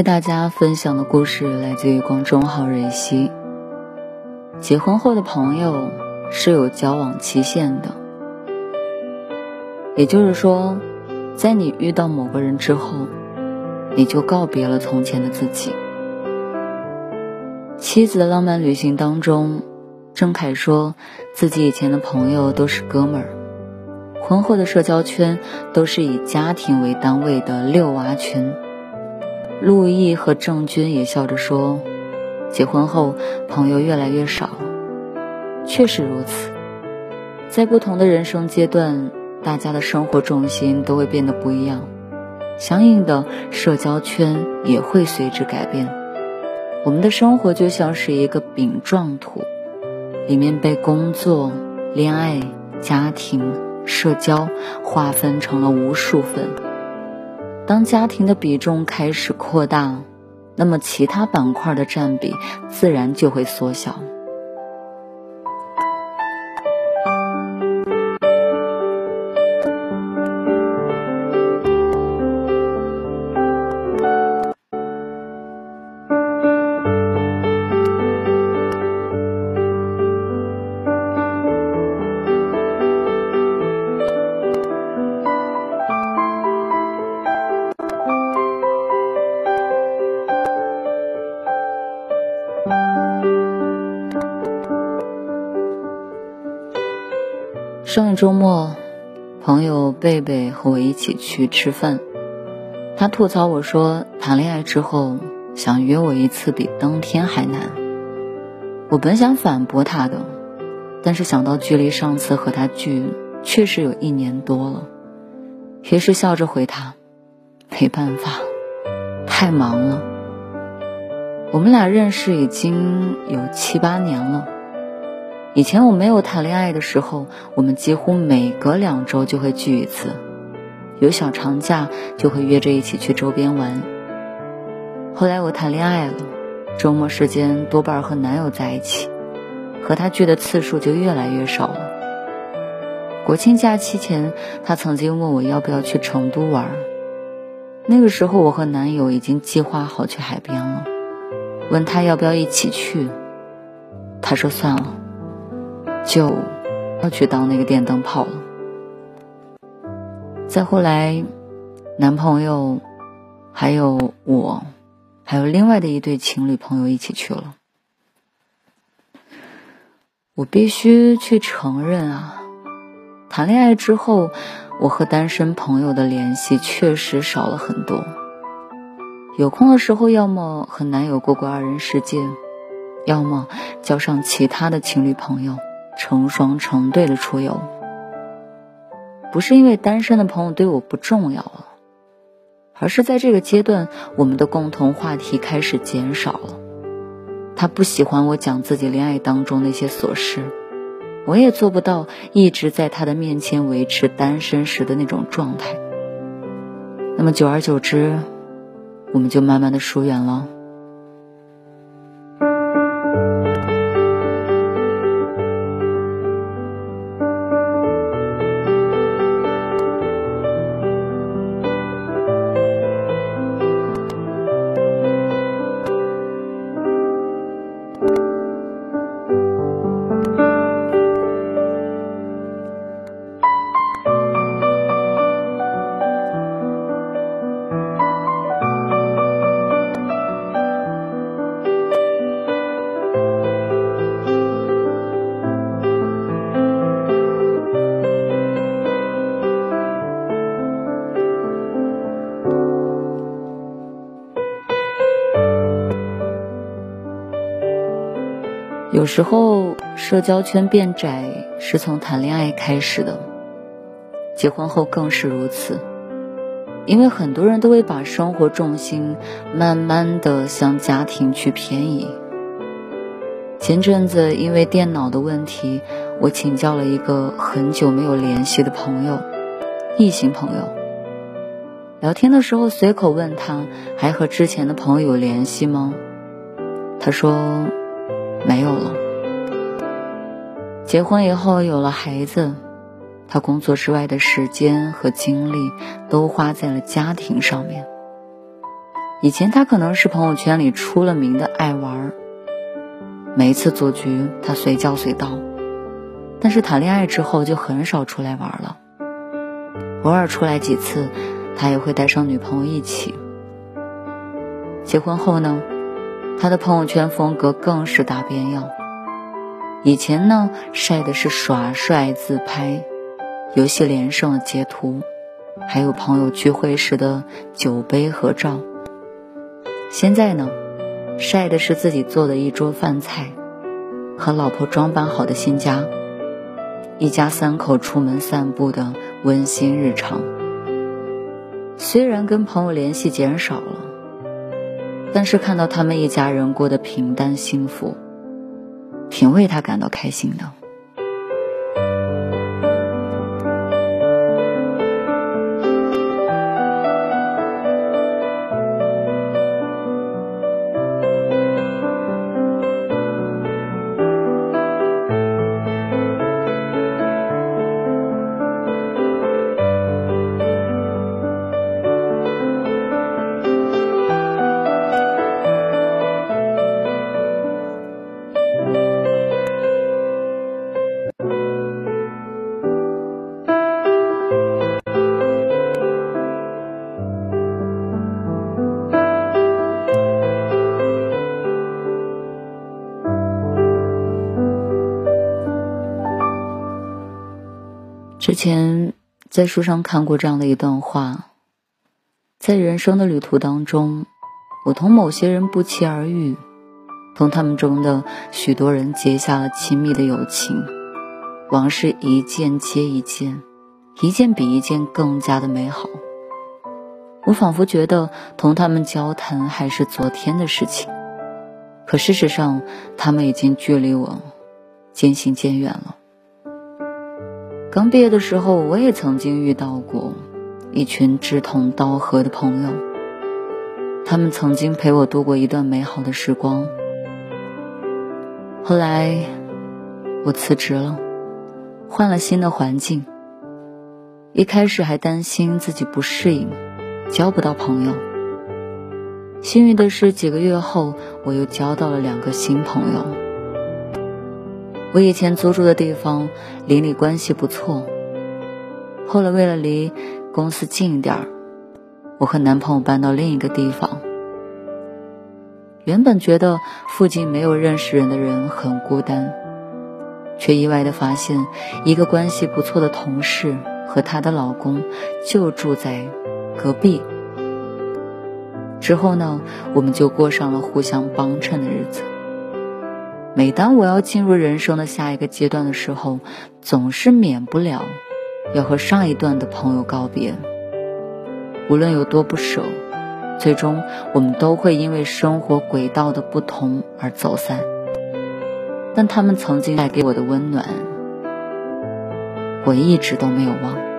为大家分享的故事来自于公众号蕊希。结婚后的朋友是有交往期限的，也就是说，在你遇到某个人之后，你就告别了从前的自己。妻子的浪漫旅行当中，郑恺说自己以前的朋友都是哥们儿，婚后的社交圈都是以家庭为单位的六娃群。陆毅和郑钧也笑着说：“结婚后朋友越来越少。”确实如此，在不同的人生阶段，大家的生活重心都会变得不一样，相应的社交圈也会随之改变。我们的生活就像是一个饼状图，里面被工作、恋爱、家庭、社交划分成了无数份。当家庭的比重开始扩大，那么其他板块的占比自然就会缩小。上周末，朋友贝贝和我一起去吃饭，他吐槽我说谈恋爱之后想约我一次比登天还难。我本想反驳他的，但是想到距离上次和他聚确实有一年多了，于是笑着回他：“没办法，太忙了。”我们俩认识已经有七八年了。以前我没有谈恋爱的时候，我们几乎每隔两周就会聚一次，有小长假就会约着一起去周边玩。后来我谈恋爱了，周末时间多半和男友在一起，和他聚的次数就越来越少了。国庆假期前，他曾经问我要不要去成都玩，那个时候我和男友已经计划好去海边了，问他要不要一起去，他说算了。就要去当那个电灯泡了。再后来，男朋友，还有我，还有另外的一对情侣朋友一起去了。我必须去承认啊，谈恋爱之后，我和单身朋友的联系确实少了很多。有空的时候，要么和男友过过二人世界，要么交上其他的情侣朋友。成双成对的出游，不是因为单身的朋友对我不重要了，而是在这个阶段，我们的共同话题开始减少了。他不喜欢我讲自己恋爱当中那些琐事，我也做不到一直在他的面前维持单身时的那种状态。那么久而久之，我们就慢慢的疏远了。有时候社交圈变窄是从谈恋爱开始的，结婚后更是如此。因为很多人都会把生活重心慢慢的向家庭去偏移。前阵子因为电脑的问题，我请教了一个很久没有联系的朋友，异性朋友。聊天的时候随口问他，还和之前的朋友有联系吗？他说没有了。结婚以后有了孩子。他工作之外的时间和精力都花在了家庭上面。以前他可能是朋友圈里出了名的爱玩，每一次组局他随叫随到，但是谈恋爱之后就很少出来玩了。偶尔出来几次，他也会带上女朋友一起。结婚后呢，他的朋友圈风格更是大变样。以前呢晒的是耍帅自拍。游戏连胜的截图，还有朋友聚会时的酒杯合照。现在呢，晒的是自己做的一桌饭菜，和老婆装扮好的新家，一家三口出门散步的温馨日常。虽然跟朋友联系减少了，但是看到他们一家人过得平淡幸福，挺为他感到开心的。之前在书上看过这样的一段话：在人生的旅途当中，我同某些人不期而遇，同他们中的许多人结下了亲密的友情，往事一件接一件，一件比一件更加的美好。我仿佛觉得同他们交谈还是昨天的事情，可事实上，他们已经距离我渐行渐远了。刚毕业的时候，我也曾经遇到过一群志同道合的朋友，他们曾经陪我度过一段美好的时光。后来，我辞职了，换了新的环境。一开始还担心自己不适应，交不到朋友。幸运的是，几个月后，我又交到了两个新朋友。我以前租住的地方邻里关系不错，后来为了离公司近一点儿，我和男朋友搬到另一个地方。原本觉得附近没有认识人的人很孤单，却意外的发现一个关系不错的同事和她的老公就住在隔壁。之后呢，我们就过上了互相帮衬的日子。每当我要进入人生的下一个阶段的时候，总是免不了要和上一段的朋友告别。无论有多不舍，最终我们都会因为生活轨道的不同而走散。但他们曾经带给我的温暖，我一直都没有忘。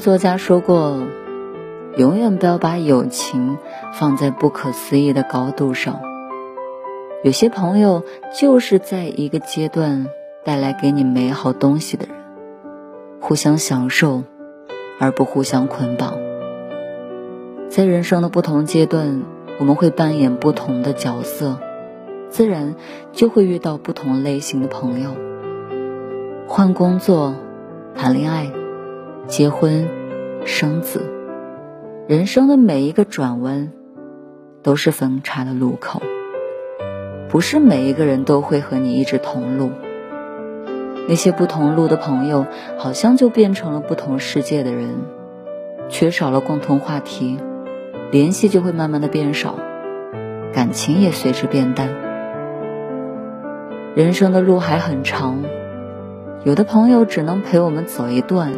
作家说过：“永远不要把友情放在不可思议的高度上。有些朋友就是在一个阶段带来给你美好东西的人，互相享受，而不互相捆绑。在人生的不同阶段，我们会扮演不同的角色，自然就会遇到不同类型的朋友。换工作、谈恋爱、结婚、生子，人生的每一个转弯，都是分岔的路口。不是每一个人都会和你一直同路。那些不同路的朋友，好像就变成了不同世界的人，缺少了共同话题，联系就会慢慢的变少，感情也随之变淡。人生的路还很长，有的朋友只能陪我们走一段，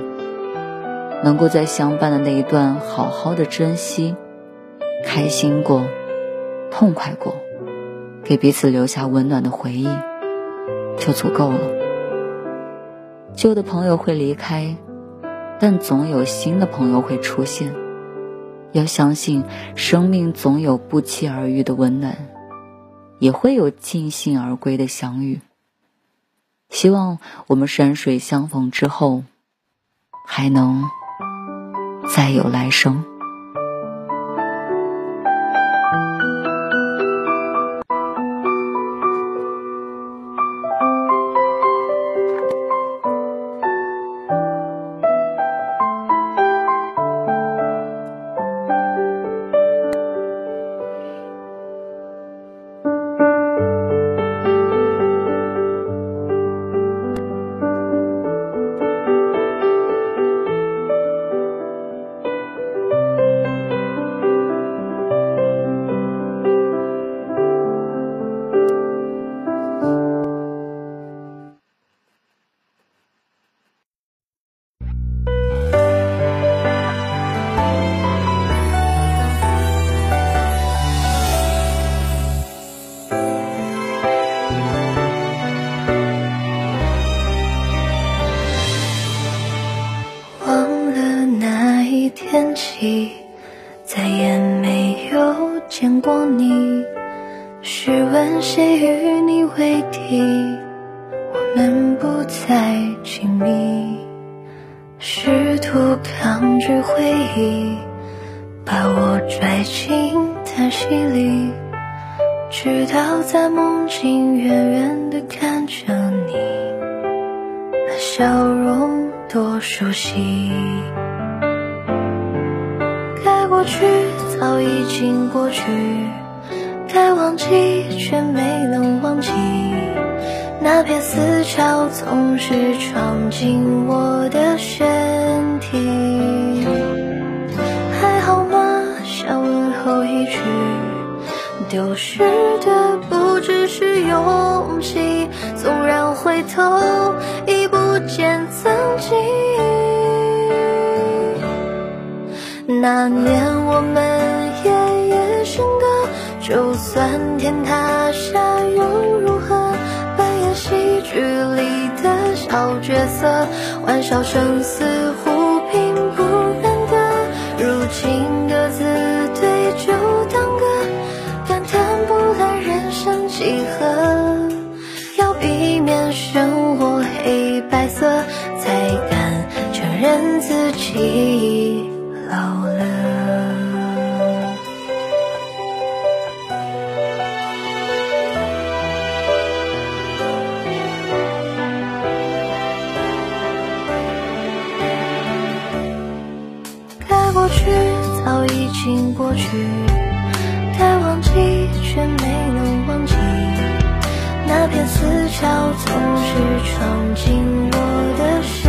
能够在相伴的那一段好好的珍惜，开心过，痛快过，给彼此留下温暖的回忆，就足够了。旧的朋友会离开，但总有新的朋友会出现。要相信，生命总有不期而遇的温暖，也会有尽兴而归的相遇。希望我们山水相逢之后，还能再有来生。与你为敌？我们不再亲密，试图抗拒回忆，把我拽进叹息里，直到在梦境远远地看着你，那笑容多熟悉。该过去早已经过去，该忘记却没能忘记。那片死角总是闯进我的身体。还好吗？想问候一句，丢失的不只是勇气。纵然回头，已不见曾经。那年我们也，就算天塌下又如何？扮演戏剧里的小角色，玩笑声似已经过去，该忘记却没能忘记，那片死角总是闯进我的心。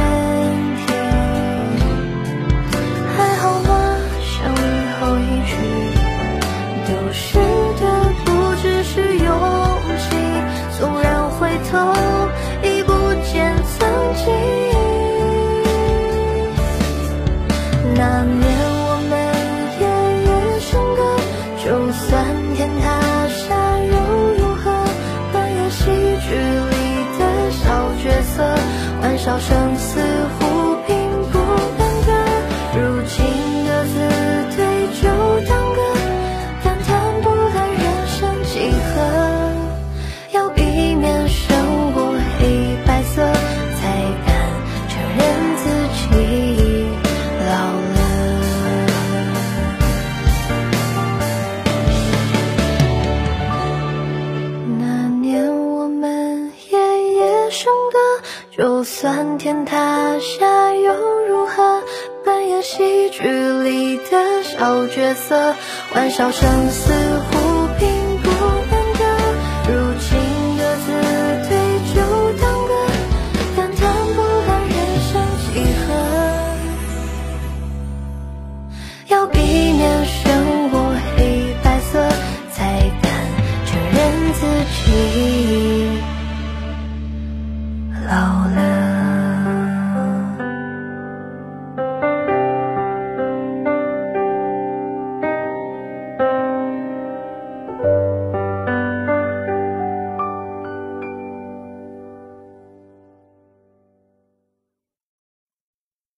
色玩笑，生死。